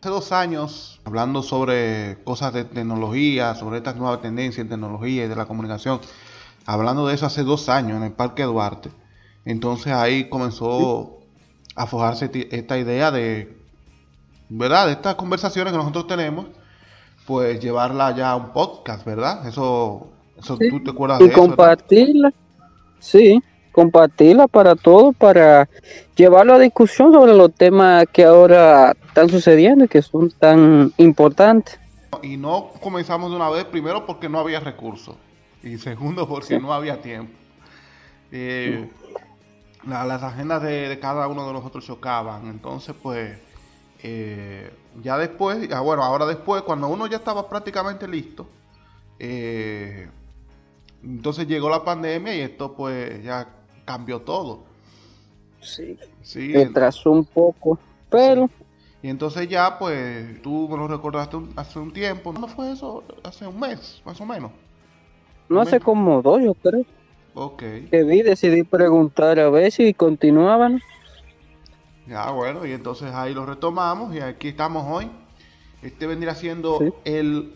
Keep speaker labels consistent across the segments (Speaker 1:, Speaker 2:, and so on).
Speaker 1: Hace dos años, hablando sobre cosas de tecnología, sobre estas nuevas tendencias en tecnología y de la comunicación, hablando de eso hace dos años en el Parque Duarte, entonces ahí comenzó a forjarse esta idea de, ¿verdad? De estas conversaciones que nosotros tenemos, pues llevarla ya a un podcast, ¿verdad? Eso, eso tú te acuerdas
Speaker 2: y
Speaker 1: de eso.
Speaker 2: compartirla, sí, compartirla para todos, para llevarlo a discusión sobre los temas que ahora están sucediendo y que son tan importantes.
Speaker 1: Y no comenzamos de una vez, primero porque no había recursos y segundo porque no había tiempo. Eh, la- las agendas de, de cada uno de nosotros chocaban, entonces pues eh, ya después, ah, bueno, ahora después, cuando uno ya estaba prácticamente listo, eh, entonces llegó la pandemia y esto pues ya cambió todo.
Speaker 2: Sí,
Speaker 1: Sí,
Speaker 2: retrasó un poco, pero
Speaker 1: y entonces ya pues tú me lo recordaste un- hace un tiempo, ¿no fue eso? Hace un mes, más o menos.
Speaker 2: no hace como dos, yo creo,
Speaker 1: Ok.
Speaker 2: que vi, decidí preguntar a ver si continuaban.
Speaker 1: Ya, bueno, y entonces ahí lo retomamos y aquí estamos hoy. Este vendría siendo
Speaker 2: Sí.
Speaker 1: el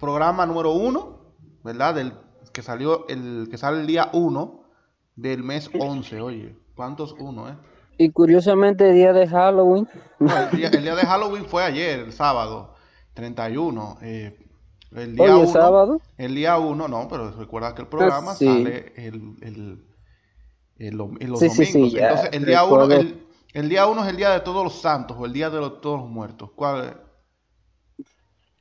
Speaker 1: programa número uno, ¿verdad? Del que salió el que sale el día uno del mes 11. Oye, ¿cuántos uno, eh?
Speaker 2: Y curiosamente, día de Halloween,
Speaker 1: No, el, día, el día de Halloween fue ayer, el sábado, 31. eh, el día
Speaker 2: hoy
Speaker 1: uno,
Speaker 2: sábado,
Speaker 1: el día uno, no, pero recuerda que el programa
Speaker 2: Ah, sí.
Speaker 1: sale el, el, el los
Speaker 2: Sí, sí, sí,
Speaker 1: domingos.
Speaker 2: ya
Speaker 1: Entonces, el día uno, el, el día uno es el día de todos los santos o el día de los- todos los muertos. ¿Cuál es?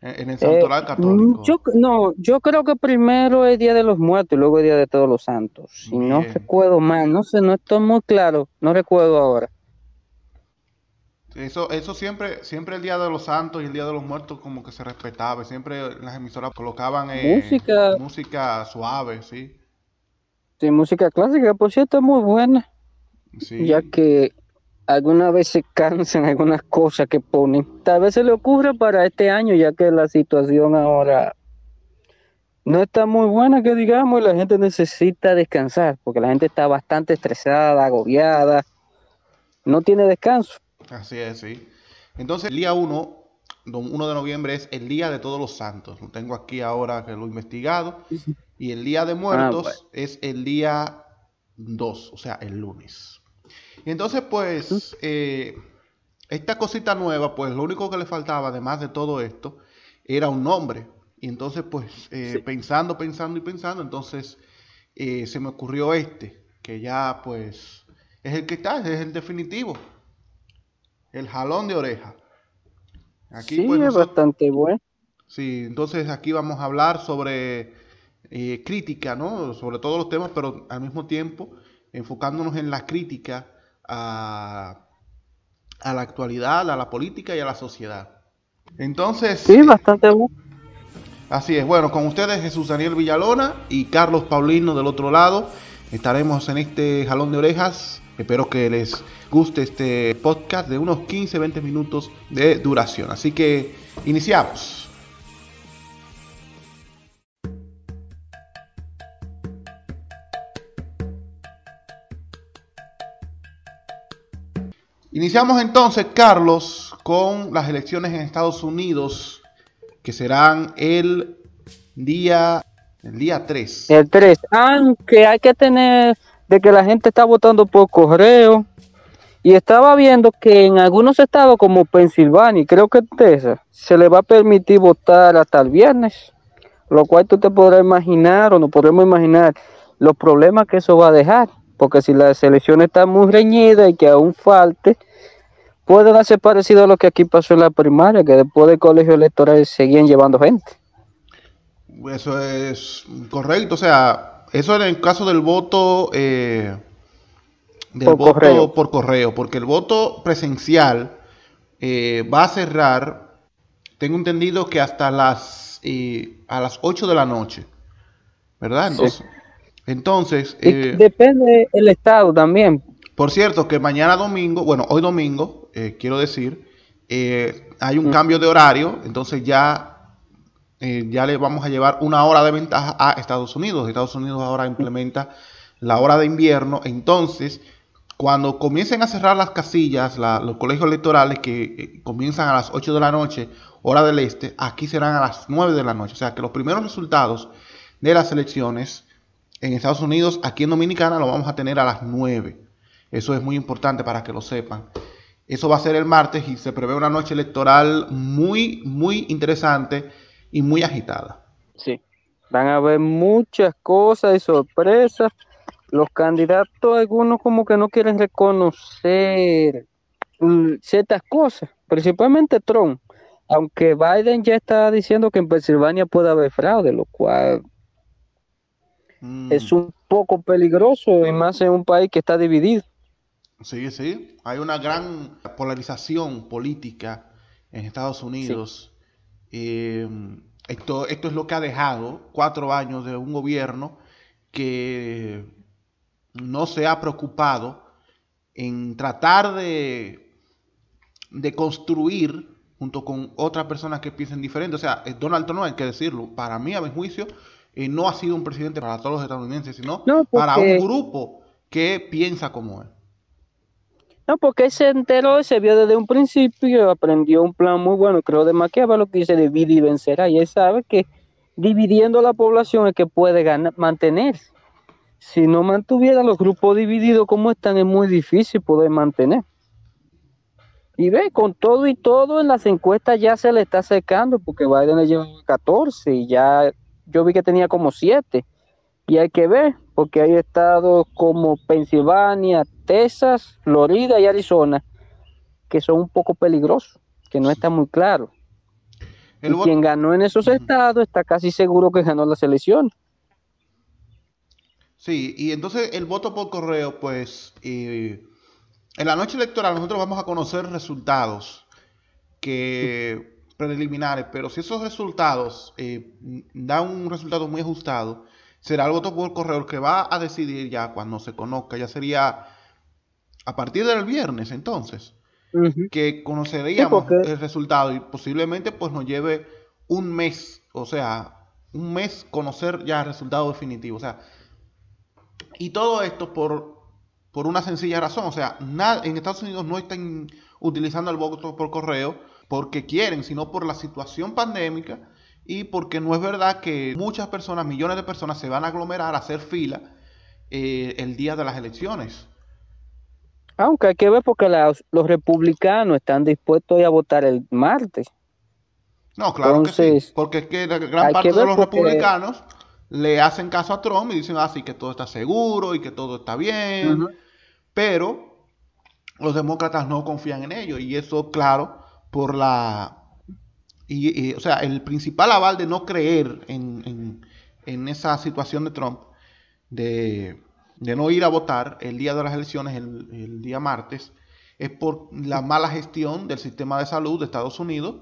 Speaker 1: En, el
Speaker 2: Eh,
Speaker 1: santoral católico.
Speaker 2: mm, yo, no, yo creo que primero es Día de los Muertos y luego es Día de Todos los Santos. Si no recuerdo mal, no sé, no estoy muy claro, no recuerdo ahora.
Speaker 1: Eso, eso siempre, siempre el día de los santos y el día de los muertos como que se respetaba. Siempre las emisoras colocaban eh,
Speaker 2: Música.
Speaker 1: música suave, sí.
Speaker 2: Sí, música clásica, por cierto, es muy buena,
Speaker 1: Sí.
Speaker 2: ya que algunas veces cansan algunas cosas que ponen. Tal vez se le ocurra para este año, ya que la situación ahora no está muy buena, que digamos, y la gente necesita descansar, porque la gente está bastante estresada, agobiada, no tiene descanso.
Speaker 1: Así es, sí. Entonces, el día 1, 1 de noviembre es el día de todos los santos. Lo tengo aquí ahora que lo he investigado. Y el día de muertos
Speaker 2: bueno.
Speaker 1: es el día 2, o sea, el lunes. Y entonces, pues, eh, esta cosita nueva, pues lo único que le faltaba, además de todo esto, era un nombre. Y entonces, pues, eh,
Speaker 2: Sí.
Speaker 1: pensando, pensando y pensando, entonces eh, se me ocurrió este, que ya, pues, es el que está, es el definitivo. El jalón de oreja. Aquí,
Speaker 2: sí,
Speaker 1: pues,
Speaker 2: es bastante bueno.
Speaker 1: Sí, entonces aquí vamos a hablar sobre eh, crítica, ¿no? Sobre todos los temas, pero al mismo tiempo enfocándonos en la crítica a, a la actualidad, a la política y a la sociedad. Entonces,
Speaker 2: Sí, bastante bueno.
Speaker 1: así es. Bueno, con ustedes Jesús Daniel Villalona y Carlos Paulino del otro lado. Estaremos en este jalón de orejas. Espero que les guste este podcast de unos 15-20 minutos de duración. Así que iniciamos. Iniciamos entonces, Carlos, con las elecciones en Estados Unidos, que serán el día, el día 3.
Speaker 2: El 3, aunque hay que tener de que la gente está votando por correo. Y estaba viendo que en algunos estados como Pensilvania, creo que Texas, se le va a permitir votar hasta el viernes. Lo cual tú te podrás imaginar o no podremos imaginar los problemas que eso va a dejar. Porque si las elecciones están muy reñidas y que aún falte, puede darse parecido a lo que aquí pasó en la primaria, que después del colegio electoral seguían llevando gente.
Speaker 1: Eso es correcto, o sea, eso en el caso del voto, eh, del
Speaker 2: Por
Speaker 1: voto
Speaker 2: correo.
Speaker 1: por correo, porque el voto presencial eh, va a cerrar, tengo entendido que hasta las eh, a las 8 de la noche, ¿verdad?
Speaker 2: Sí.
Speaker 1: Entonces, eh,
Speaker 2: depende del estado también.
Speaker 1: por cierto, que mañana domingo, bueno, hoy domingo, eh, quiero decir, eh, hay un
Speaker 2: Mm.
Speaker 1: cambio de horario, entonces ya eh, ya le vamos a llevar una hora de ventaja a Estados Unidos. Estados Unidos ahora implementa la hora de invierno. Entonces, cuando comiencen a cerrar las casillas, los colegios electorales que eh, comienzan a las 8 de la noche, hora del este, aquí serán a las 9 de la noche. O sea que los primeros resultados de las elecciones en Estados Unidos, aquí en Dominicana, lo vamos a tener a las 9. Eso es muy importante para que lo sepan. Eso va a ser el martes y se prevé una noche electoral muy, muy interesante y muy agitada.
Speaker 2: Sí, van a haber muchas cosas y sorpresas. Los candidatos, algunos como que no quieren reconocer mm, ciertas cosas, principalmente Trump. Aunque Biden ya está diciendo que en Pensilvania puede haber fraude, lo cual mm. es un poco peligroso y más en un país que está dividido.
Speaker 1: Sí, sí. Hay una gran polarización política en Estados Unidos. Em, esto, esto es lo que ha dejado cuatro años de un gobierno que no se ha preocupado en tratar de, de construir junto con otras personas que piensen diferente. O sea, Donald Trump, hay que decirlo, para mí, a mi juicio, eh, no ha sido un presidente para todos los estadounidenses, sino para un grupo que piensa como él.
Speaker 2: No, porque él se enteró y se vio desde un principio, aprendió un plan muy bueno, creo, de lo que dice divide y vencerá. Y él sabe que dividiendo la población es que puede ganar, mantenerse. Si no mantuviera los grupos divididos como están, es muy difícil poder mantener. Y ve, con todo y todo en las encuestas ya se le está secando, porque Biden le lleva 14 y ya yo vi que tenía como 7. Y hay que ver, porque hay estados como Pensilvania, Texas, Florida y Arizona, que son un poco peligrosos, que no está muy claro. y quien ganó en esos estados está casi seguro que ganó la selección.
Speaker 1: Sí, y entonces el voto por correo, pues eh, en la noche electoral nosotros vamos a conocer resultados que preliminares, pero si esos resultados eh, dan un resultado muy ajustado, será el voto por correo que va a decidir ya cuando se conozca, ya sería a partir del viernes entonces, que conoceríamos el resultado y posiblemente pues nos lleve un mes, o sea, un mes conocer ya el resultado definitivo, o sea, y todo esto por, por una sencilla razón, o sea, nada, en Estados Unidos no están utilizando el voto por correo porque quieren, sino por la situación pandémica y porque no es verdad que muchas personas, millones de personas se van a aglomerar a hacer fila eh, el día de las elecciones.
Speaker 2: Aunque hay que ver porque los republicanos están dispuestos a votar el martes.
Speaker 1: No, claro que sí. Porque es que la gran parte de los republicanos le hacen caso a Trump y dicen así ah, que todo está seguro y que todo está bien. Pero los demócratas no confían en ello. Y eso, claro, por la. Y, o sea, el principal aval de no creer en, en esa situación de Trump, de de no ir a votar el día de las elecciones, el, día martes, es por la mala gestión del sistema de salud de Estados Unidos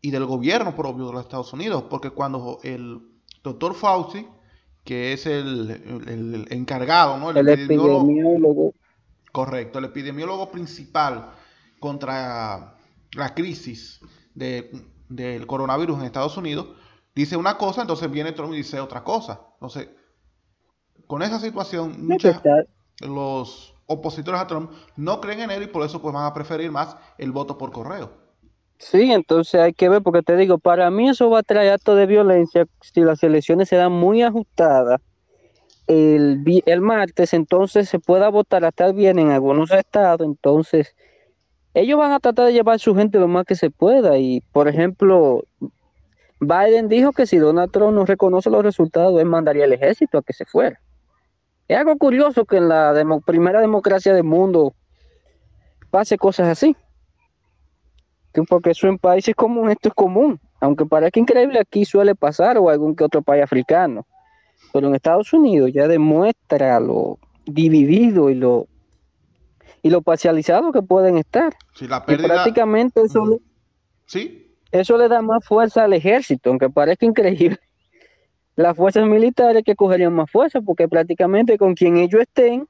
Speaker 1: y del gobierno propio de los Estados Unidos, porque cuando el doctor Fauci, que es el, encargado, ¿no?
Speaker 2: el, epidemiólogo,
Speaker 1: Correcto, el epidemiólogo principal contra la crisis del coronavirus en Estados Unidos, dice una cosa, entonces viene Trump y dice otra cosa. Entonces, con esa situación, muchos los opositores a Trump no creen en él y por eso pues van a preferir más el voto por correo.
Speaker 2: Sí, entonces hay que ver, porque te digo, para mí eso va a traer acto de violencia si las elecciones se dan muy ajustadas el, el martes, entonces se pueda votar hasta el bien en algunos estados, entonces ellos van a tratar de llevar a su gente lo más que se pueda y, por ejemplo, Biden dijo que si Donald Trump no reconoce los resultados, él mandaría el ejército a que se fuera. Es algo curioso que en la primera democracia del mundo pase cosas así. Porque eso en países comunes esto es común. Aunque parezca increíble, aquí suele pasar o algún que otro país africano. Pero en Estados Unidos ya demuestra lo dividido y lo y lo parcializado que pueden estar.
Speaker 1: La pérdida...
Speaker 2: prácticamente eso,
Speaker 1: ¿Sí?
Speaker 2: eso le da más fuerza al ejército, aunque parezca increíble las fuerzas militares que cogerían más fuerza, porque prácticamente con quien ellos estén,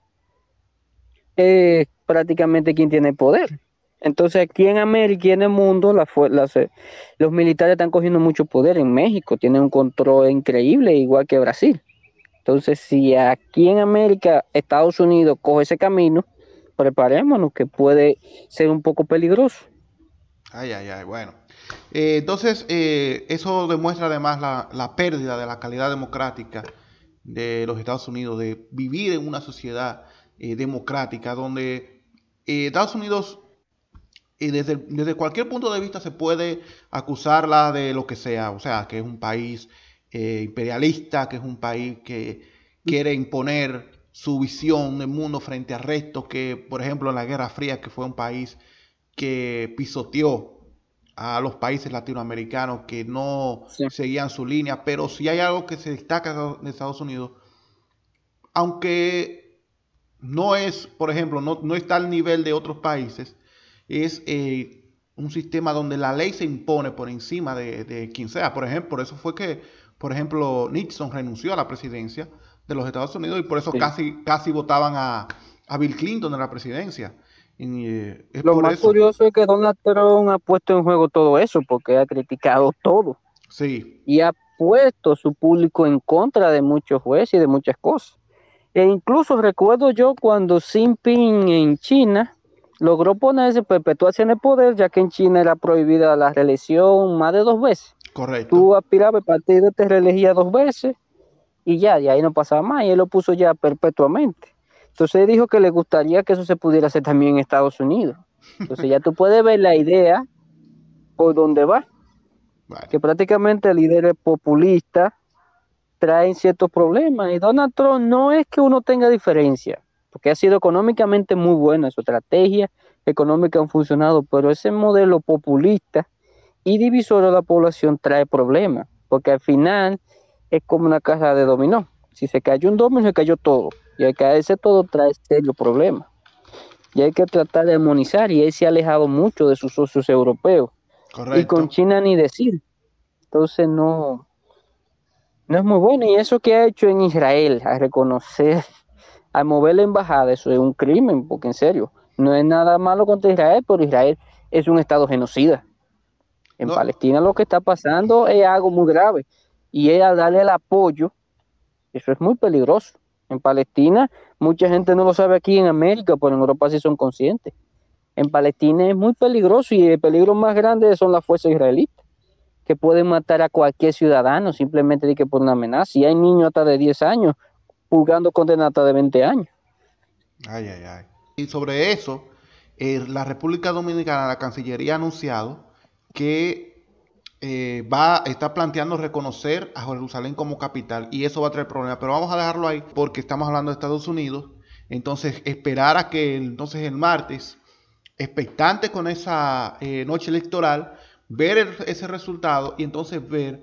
Speaker 2: es prácticamente quien tiene poder. Entonces aquí en América y en el mundo eh, los militares están cogiendo mucho poder. En México tienen un control increíble, igual que Brasil. Entonces si aquí en América Estados Unidos coge ese camino, preparémonos que puede ser un poco peligroso.
Speaker 1: Ay, ay, ay, bueno. Eh, entonces, eh, eso demuestra además la, pérdida de la calidad democrática de los Estados Unidos, de vivir en una sociedad democrática donde Estados Unidos y desde, desde, cualquier punto de vista se puede acusarla de lo que sea, o sea, que es un país eh, imperialista, que es un país que quiere imponer su visión del mundo frente al resto, que por ejemplo en la Guerra Fría, que fue un país que pisoteó a los países latinoamericanos que no seguían su línea, pero si hay algo que se destaca de Estados Unidos, aunque no es, por ejemplo, no, no está al nivel de otros países, es eh, un sistema donde la ley se impone por encima de, quien sea. Por ejemplo, por eso fue que, por ejemplo, Nixon renunció a la presidencia de los Estados Unidos y por eso casi, casi votaban a, Bill Clinton en la presidencia.
Speaker 2: Eh, Lo más curioso es que Donald Trump ha puesto en juego todo eso porque ha criticado todo.
Speaker 1: Sí.
Speaker 2: Y ha puesto su público en contra de muchos jueces y de muchas cosas. E incluso recuerdo yo cuando Xi Jinping en China logró ponerse, perpetuarse en el poder, ya que en China era prohibida la reelección más de dos veces.
Speaker 1: Correcto.
Speaker 2: Tú aspirabas, el partido te reelegía dos veces y ya, y ahí no pasaba más, y él lo puso ya perpetuamente. Entonces dijo que le gustaría que eso se pudiera hacer también en Estados Unidos. Entonces ya tú puedes ver la idea por dónde va. Que prácticamente líderes populistas traen ciertos problemas. Y Donald Trump no es que uno tenga diferencia porque ha sido económicamente muy buena, su estrategia económica ha funcionado, pero ese modelo populista y divisor de la población trae problemas, porque al final es como una caja de dominó. Si se cayó un dominó, se cayó todo. Y al caerse todo trae serio problema. Y hay que tratar de armonizar. Y él se ha alejado mucho de sus socios europeos. Y con China ni decir. Entonces no, no es muy bueno. Y eso que ha hecho en Israel, a reconocer al mover la embajada, eso es un crimen, porque en serio, no es nada malo contra Israel, pero Israel es un estado genocida. En Palestina lo que está pasando es algo muy grave. Y ella darle el apoyo, eso es muy peligroso. En Palestina, mucha gente no lo sabe aquí en América, pero en Europa sí son conscientes. En Palestina es muy peligroso y el peligro más grande son las fuerzas israelitas, que pueden matar a cualquier ciudadano simplemente de que por una amenaza. Si hay niños hasta de 10 años jugando condenata de 20 años.
Speaker 1: Ay, ay, ay. Y sobre eso, eh, la República Dominicana, la Cancillería ha anunciado que eh, va, está planteando reconocer a Jerusalén como capital y eso va a traer problemas. Pero vamos a dejarlo ahí porque estamos hablando de Estados Unidos. Entonces, esperar a que entonces el martes, expectante con esa eh, noche electoral, ver ese resultado y entonces ver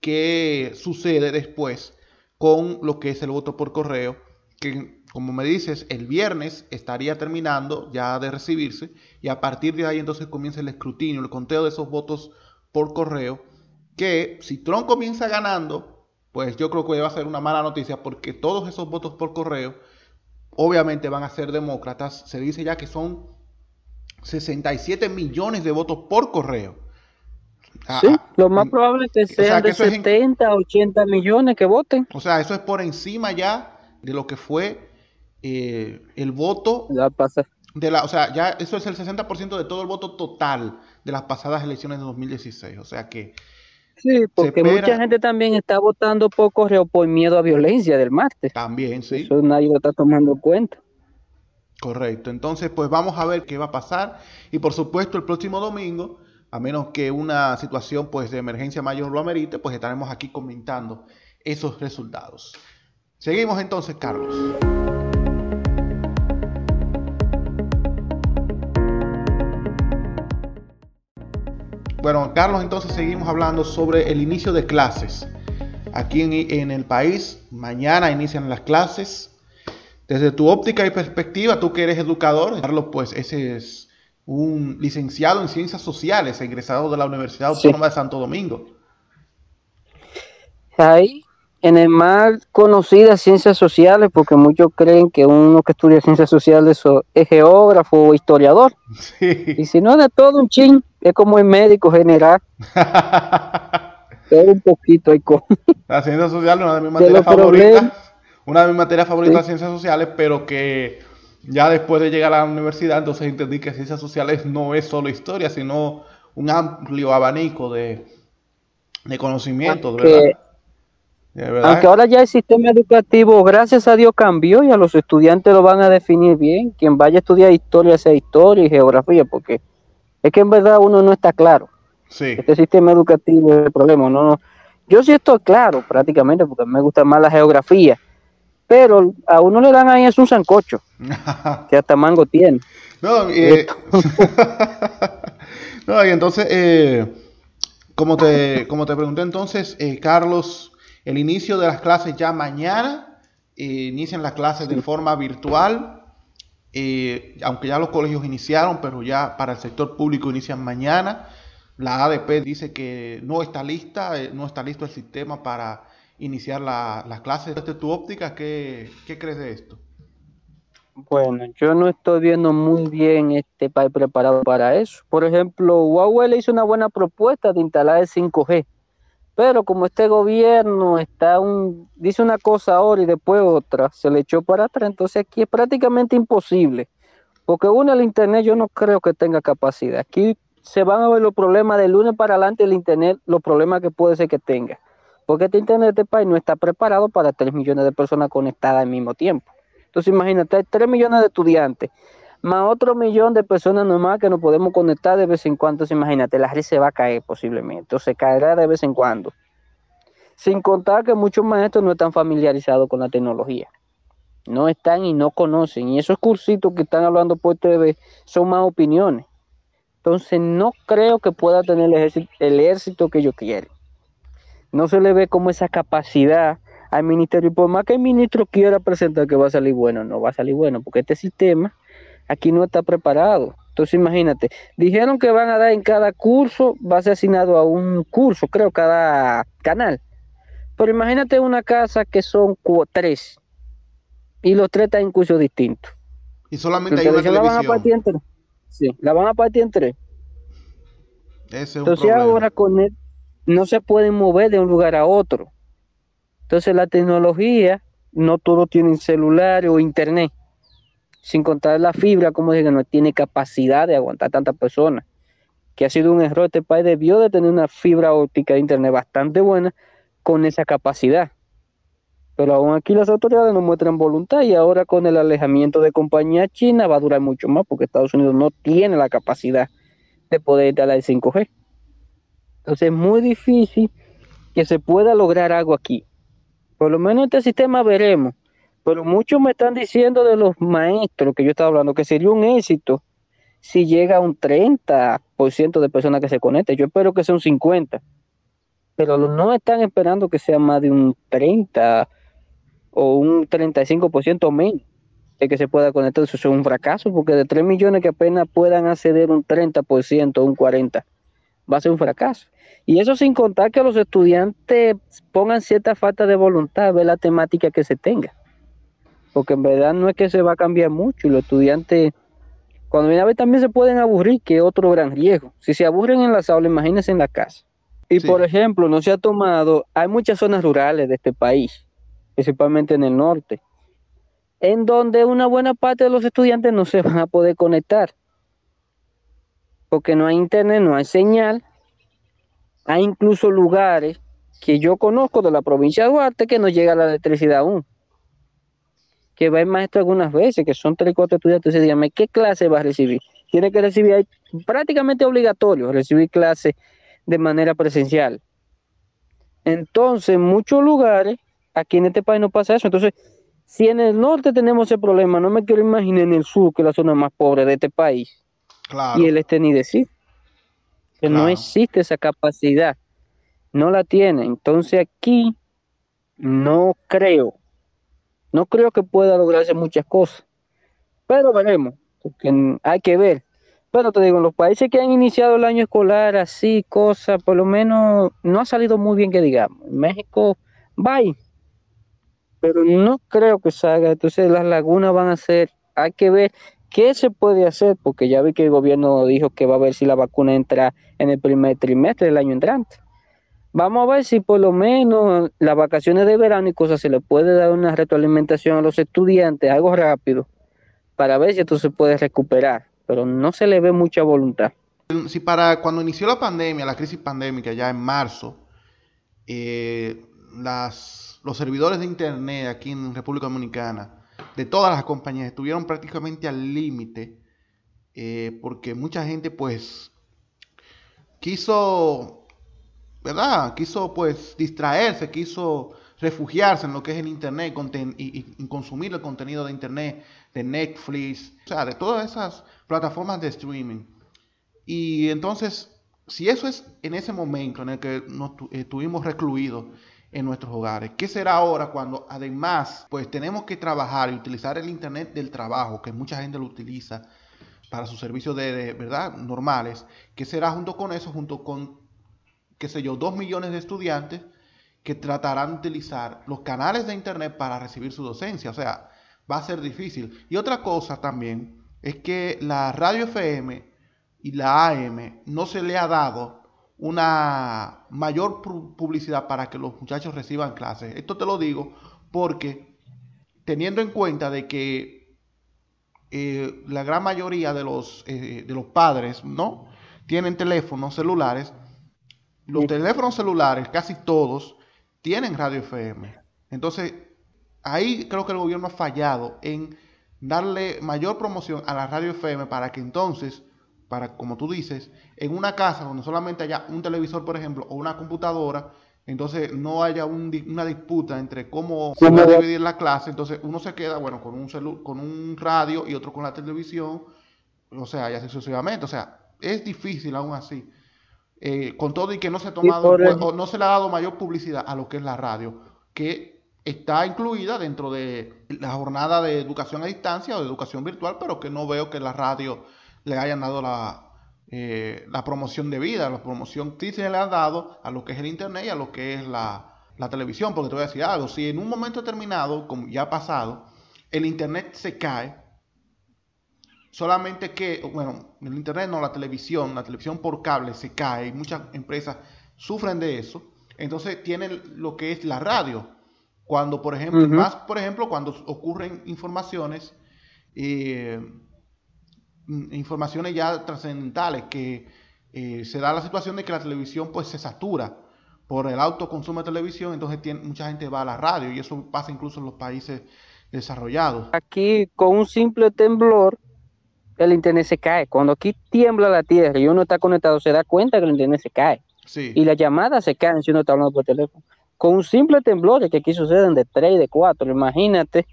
Speaker 1: qué sucede después con lo que es el voto por correo, que como me dices, el viernes estaría terminando ya de recibirse y a partir de ahí entonces comienza el escrutinio, el conteo de esos votos por correo, que si Trump comienza ganando, pues yo creo que va a ser una mala noticia porque todos esos votos por correo obviamente van a ser demócratas. Se dice ya que son 67 millones de votos por correo.
Speaker 2: Ah, sí, ah, lo más probable es que sean de 70, 80 millones que voten.
Speaker 1: O sea, eso es por encima ya de lo que fue eh, el voto.
Speaker 2: La
Speaker 1: de la, o sea, ya eso es el 60% de todo el voto total de las pasadas elecciones de 2016. O sea que.
Speaker 2: Sí, porque mucha gente también está votando por correo por miedo a violencia del martes.
Speaker 1: También, sí.
Speaker 2: Eso nadie lo está tomando cuenta.
Speaker 1: Correcto. Entonces, pues vamos a ver qué va a pasar. Y por supuesto, el próximo domingo a menos que una situación pues, de emergencia mayor lo amerite, pues estaremos aquí comentando esos resultados. Seguimos entonces, Carlos. Bueno, Carlos, entonces seguimos hablando sobre el inicio de clases. Aquí en, en, el país, mañana inician las clases. Desde tu óptica y perspectiva, tú que eres educador, Carlos, pues ese es un licenciado en Ciencias Sociales, egresado de la Universidad Autónoma de Santo Domingo.
Speaker 2: Ahí en el mal conocidas ciencias sociales, porque muchos creen que uno que estudia ciencias sociales es geógrafo o historiador. Y si no de todo un chin, es como el médico general. todo un poquito hay como.
Speaker 1: La ciencia social es una de mis materias favoritas. Una de mis materias favoritas ciencias sociales, pero que ya después de llegar a la universidad, entonces entendí que ciencias sociales no es solo historia, sino un amplio abanico de, de conocimientos, ¿verdad?
Speaker 2: Aunque ahora ya el sistema educativo, gracias a Dios, cambió y a los estudiantes lo van a definir bien. Quien vaya a estudiar historia sea historia y geografía, porque es que en verdad uno no está claro.
Speaker 1: Sí.
Speaker 2: Este sistema educativo es el problema. No, Yo sí estoy claro prácticamente, porque me gusta más la geografía, pero a uno le dan ahí es un sancocho, que hasta mango tiene.
Speaker 1: No, eh, no y entonces, eh, como, te, como te pregunté entonces, eh, Carlos, el inicio de las clases ya mañana, eh, inician las clases de forma virtual, eh, aunque ya los colegios iniciaron, pero ya para el sector público inician mañana. La ADP dice que no está lista, eh, no está listo el sistema para iniciar las clases. Desde tu óptica, ¿qué, ¿qué, crees de esto?
Speaker 2: Bueno, yo no estoy viendo muy bien este país preparado para eso. Por ejemplo, Huawei le hizo una buena propuesta de instalar el 5G pero como este gobierno está un, dice una cosa ahora y después otra, se le echó para atrás, entonces aquí es prácticamente imposible. Porque uno, el Internet yo no creo que tenga capacidad. Aquí se van a ver los problemas de lunes para adelante el Internet, los problemas que puede ser que tenga. Porque este Internet de este país no está preparado para 3 millones de personas conectadas al mismo tiempo. Entonces imagínate, hay 3 millones de estudiantes más otro millón de personas nomás que nos podemos conectar de vez en cuando. imagínate, la red se va a caer posiblemente, o se caerá de vez en cuando. Sin contar que muchos maestros no están familiarizados con la tecnología. No están y no conocen. Y esos cursitos que están hablando por TV son más opiniones. Entonces no creo que pueda tener el éxito, el que ellos quieren. No se le ve como esa capacidad al ministerio. Y por más que el ministro quiera presentar que va a salir bueno, no va a salir bueno, porque este sistema aquí no está preparado. Entonces imagínate, dijeron que van a dar en cada curso, va a ser asignado a un curso, creo, cada canal. Pero imagínate una casa que son tres y los tres están en cursos distintos.
Speaker 1: Y solamente hay una televisión.
Speaker 2: La van a partir en tres. Sí, la van a partir en tres. Entonces ahora con él no se pueden mover de un lugar a otro. Entonces la tecnología, no todos tienen celular o internet sin contar la fibra, como dije, no tiene capacidad de aguantar tantas personas, que ha sido un error. Este país debió de tener una fibra óptica de internet bastante buena con esa capacidad. Pero aún aquí las autoridades no muestran voluntad y ahora con el alejamiento de compañía china va a durar mucho más porque Estados Unidos no tiene la capacidad de poder instalar el 5G. Entonces es muy difícil que se pueda lograr algo aquí. Por lo menos este sistema veremos pero muchos me están diciendo de los maestros que yo estaba hablando que sería un éxito si llega a un 30% de personas que se conecten. Yo espero que sea un 50%, pero no están esperando que sea más de un 30% o un 35% menos de que se pueda conectar. Eso es un fracaso, porque de 3 millones que apenas puedan acceder un 30% o un 40%, va a ser un fracaso. Y eso sin contar que los estudiantes pongan cierta falta de voluntad ver la temática que se tenga porque en verdad no es que se va a cambiar mucho y los estudiantes cuando viene a ver también se pueden aburrir, que es otro gran riesgo. Si se aburren en la aula, imagínense en la casa. Y por ejemplo, no se ha tomado, hay muchas zonas rurales de este país, principalmente en el norte, en donde una buena parte de los estudiantes no se van a poder conectar, porque no hay internet, no hay señal. Hay incluso lugares que yo conozco de la provincia de Duarte que no llega la electricidad aún que va el maestro algunas veces, que son tres o cuatro estudiantes, entonces dígame, ¿qué clase va a recibir? Tiene que recibir, prácticamente obligatorio, recibir clases de manera presencial. Entonces, en muchos lugares, aquí en este país no pasa eso. Entonces, si en el norte tenemos ese problema, no me quiero imaginar en el sur, que es la zona más pobre de este país, y el este ni decir, que no existe esa capacidad, no la tiene. Entonces, aquí no creo no creo que pueda lograrse muchas cosas, pero veremos, porque hay que ver. Pero te digo, en los países que han iniciado el año escolar así, cosas, por lo menos no ha salido muy bien que digamos. En México, bye, pero no creo que salga. Entonces las lagunas van a ser, hay que ver qué se puede hacer, porque ya vi que el gobierno dijo que va a ver si la vacuna entra en el primer trimestre del año entrante. Vamos a ver si por lo menos las vacaciones de verano y cosas se le puede dar una retroalimentación a los estudiantes, algo rápido, para ver si esto se puede recuperar, pero no se le ve mucha voluntad.
Speaker 1: Si para cuando inició la pandemia, la crisis pandémica ya en marzo, eh, los servidores de internet aquí en República Dominicana, de todas las compañías, estuvieron prácticamente al límite, eh, porque mucha gente pues quiso ¿verdad? Quiso pues distraerse, quiso refugiarse en lo que es el Internet y, consumir el contenido de Internet, de Netflix, o sea, de todas esas plataformas de streaming. Y entonces, si eso es en ese momento en el que nos estuvimos recluidos en nuestros hogares, ¿qué será ahora cuando además pues tenemos que trabajar y utilizar el Internet del trabajo, que mucha gente lo utiliza para sus servicios de, verdad normales? ¿Qué será junto con eso, junto con qué sé yo, dos millones de estudiantes que tratarán de utilizar los canales de Internet para recibir su docencia. O sea, va a ser difícil. Y otra cosa también es que la radio FM y la AM no se le ha dado una mayor publicidad para que los muchachos reciban clases. Esto te lo digo porque teniendo en cuenta de que eh, la gran mayoría de los, eh, de los padres no tienen teléfonos celulares, los teléfonos celulares, casi todos, tienen radio FM. Entonces, ahí creo que el gobierno ha fallado en darle mayor promoción a la radio FM para que entonces, para como tú dices, en una casa donde solamente haya un televisor, por ejemplo, o una computadora, entonces no haya una disputa entre cómo se va a dividir la clase, entonces uno se queda, bueno, con un con un radio y otro con la televisión, o sea, y así sucesivamente, o sea, es difícil aún así. Eh, con todo y que no se ha tomado o no se le ha dado mayor publicidad a lo que es la radio, que está incluida dentro de la jornada de educación a distancia o de educación virtual, pero que no veo que la radio le hayan dado la, eh, la promoción de vida, la promoción que se le ha dado a lo que es el internet y a lo que es la, la televisión, porque te voy a decir algo, si en un momento determinado, como ya ha pasado, el internet se cae, Solamente que, bueno, el internet no, la televisión, la televisión por cable se cae y muchas empresas sufren de eso. Entonces tienen lo que es la radio. Cuando, por ejemplo, más, por ejemplo, cuando ocurren informaciones, eh, informaciones ya trascendentales, que eh, se da la situación de que la televisión pues se satura por el autoconsumo de televisión, entonces tiene, mucha gente va a la radio y eso pasa incluso en los países desarrollados.
Speaker 2: Aquí con un simple temblor el internet se cae. Cuando aquí tiembla la tierra y uno está conectado, se da cuenta que el internet se cae. Y las llamadas se caen si uno está hablando por teléfono. Con un simple temblor que aquí suceden de 3, de 4, imagínate,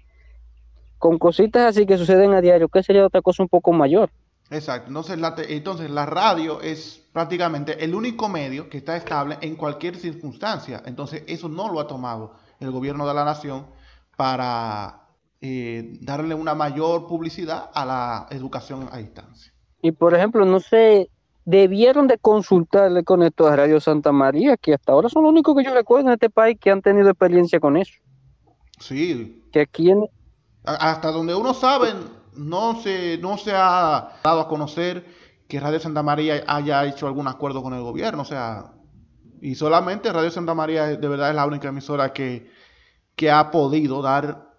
Speaker 2: con cositas así que suceden a diario, ¿qué sería otra cosa un poco mayor?
Speaker 1: Exacto. Entonces la, entonces la radio es prácticamente el único medio que está estable en cualquier circunstancia. Entonces eso no lo ha tomado el gobierno de la nación para eh, darle una mayor publicidad a la educación a distancia.
Speaker 2: Y por ejemplo, no sé, debieron de consultarle con esto a Radio Santa María, que hasta ahora son los únicos que yo recuerdo en este país que han tenido experiencia con eso.
Speaker 1: Sí.
Speaker 2: Que aquí
Speaker 1: Hasta donde uno sabe, no se, no se ha dado a conocer que Radio Santa María haya hecho algún acuerdo con el gobierno, o sea, y solamente Radio Santa María de verdad es la única emisora que, que ha podido dar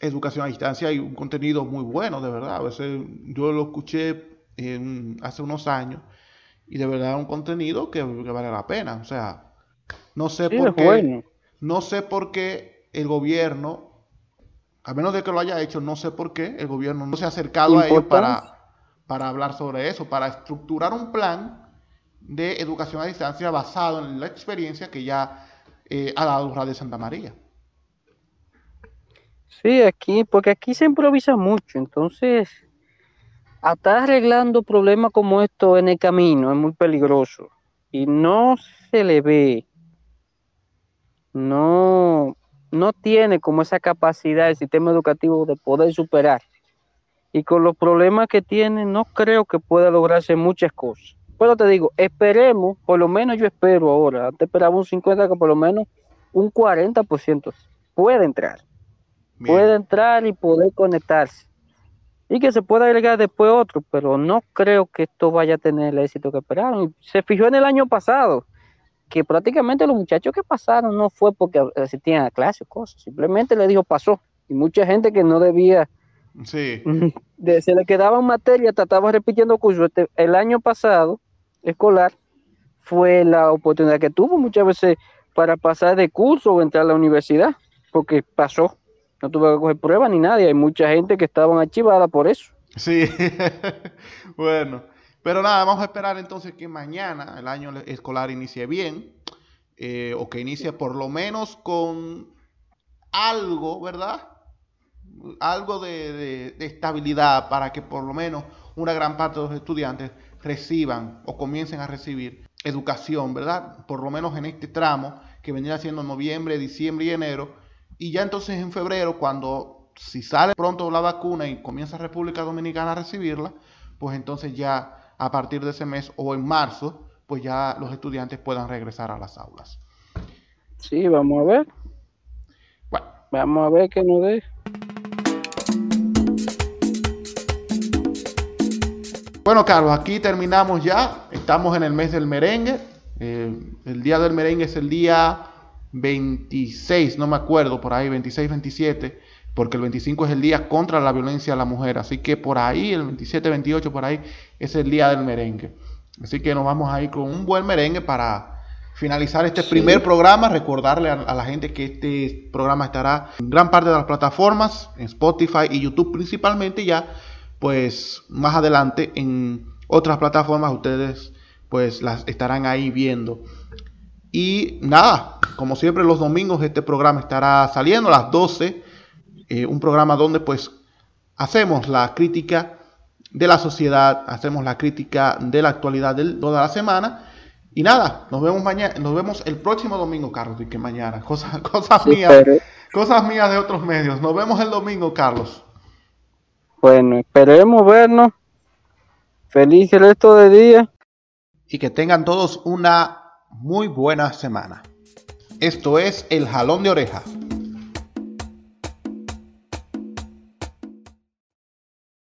Speaker 1: educación a distancia y un contenido muy bueno, de verdad. A veces yo lo escuché hace unos años y de verdad un contenido que, vale la pena. O sea, no sé por qué. No sé por qué el gobierno, a menos de que lo haya hecho, no sé por qué el gobierno no se ha acercado a ellos para, para hablar sobre eso, para estructurar un plan de educación a distancia basado en la experiencia que ya eh, ha dado Radio Santa María.
Speaker 2: Sí, aquí, porque aquí se improvisa mucho, entonces, estar arreglando problemas como esto en el camino es muy peligroso y no se le ve, no, no tiene como esa capacidad el sistema educativo de poder superar. Y con los problemas que tiene, no creo que pueda lograrse muchas cosas. Pero te digo, esperemos, por lo menos yo espero ahora, antes esperaba un 50, que por lo menos un 40% puede entrar puede entrar y poder conectarse. Y que se pueda agregar después otro, pero no creo que esto vaya a tener el éxito que esperaron. Se fijó en el año pasado, que prácticamente los muchachos que pasaron no fue porque asistían a clase o cosas, simplemente le dijo pasó. Y mucha gente que no debía,
Speaker 1: Sí.
Speaker 2: de, se le quedaba en materia, trataba repitiendo cursos. Este, el año pasado, escolar, fue la oportunidad que tuvo muchas veces para pasar de curso o entrar a la universidad, porque pasó, no tuvo que coger pruebas ni nada, y hay mucha gente que estaban archivada por eso.
Speaker 1: Sí, bueno, pero nada, vamos a esperar entonces que mañana el año escolar inicie bien, eh, o que inicie por lo menos con algo, ¿verdad? Algo de, de- de estabilidad para que por lo menos una gran parte de los estudiantes reciban o comiencen a recibir educación, ¿verdad? Por lo menos en este tramo que vendría siendo noviembre, diciembre y enero. Y ya entonces en febrero, cuando si sale pronto la vacuna y comienza República Dominicana a recibirla, pues entonces ya a partir de ese mes o en marzo, pues ya los estudiantes puedan regresar a las aulas.
Speaker 2: Sí, vamos a ver,
Speaker 1: Bueno,
Speaker 2: vamos a ver qué nos dé.
Speaker 1: Bueno, Carlos, aquí terminamos ya. Estamos en el mes del merengue. Eh, el día del merengue es el día 26, no me acuerdo, por ahí, 26, 27, porque el 25 es el día contra la violencia a la mujer. Así que por ahí, el 27, 28, por ahí, es el día del merengue. Así que nos vamos a ir con un buen merengue para finalizar este
Speaker 2: Sí.
Speaker 1: primer programa. Recordarle a, a la gente que este programa estará en gran parte de las plataformas, en Spotify y YouTube principalmente ya pues más adelante en otras plataformas ustedes pues las estarán ahí viendo. Y nada, como siempre los domingos este programa estará saliendo a las 12, eh, un programa donde pues hacemos la crítica de la sociedad, hacemos la crítica de la actualidad de toda la semana. Y nada, nos vemos mañana, nos vemos el próximo domingo, Carlos, y que mañana, cosas, cosas
Speaker 2: Sí,
Speaker 1: mías,
Speaker 2: pero-
Speaker 1: cosas mías de otros medios. Nos vemos el domingo, Carlos.
Speaker 2: bueno, esperemos vernos. Feliz resto de día.
Speaker 1: y que tengan todos una muy buena semana. Esto es El Jalón de Oreja.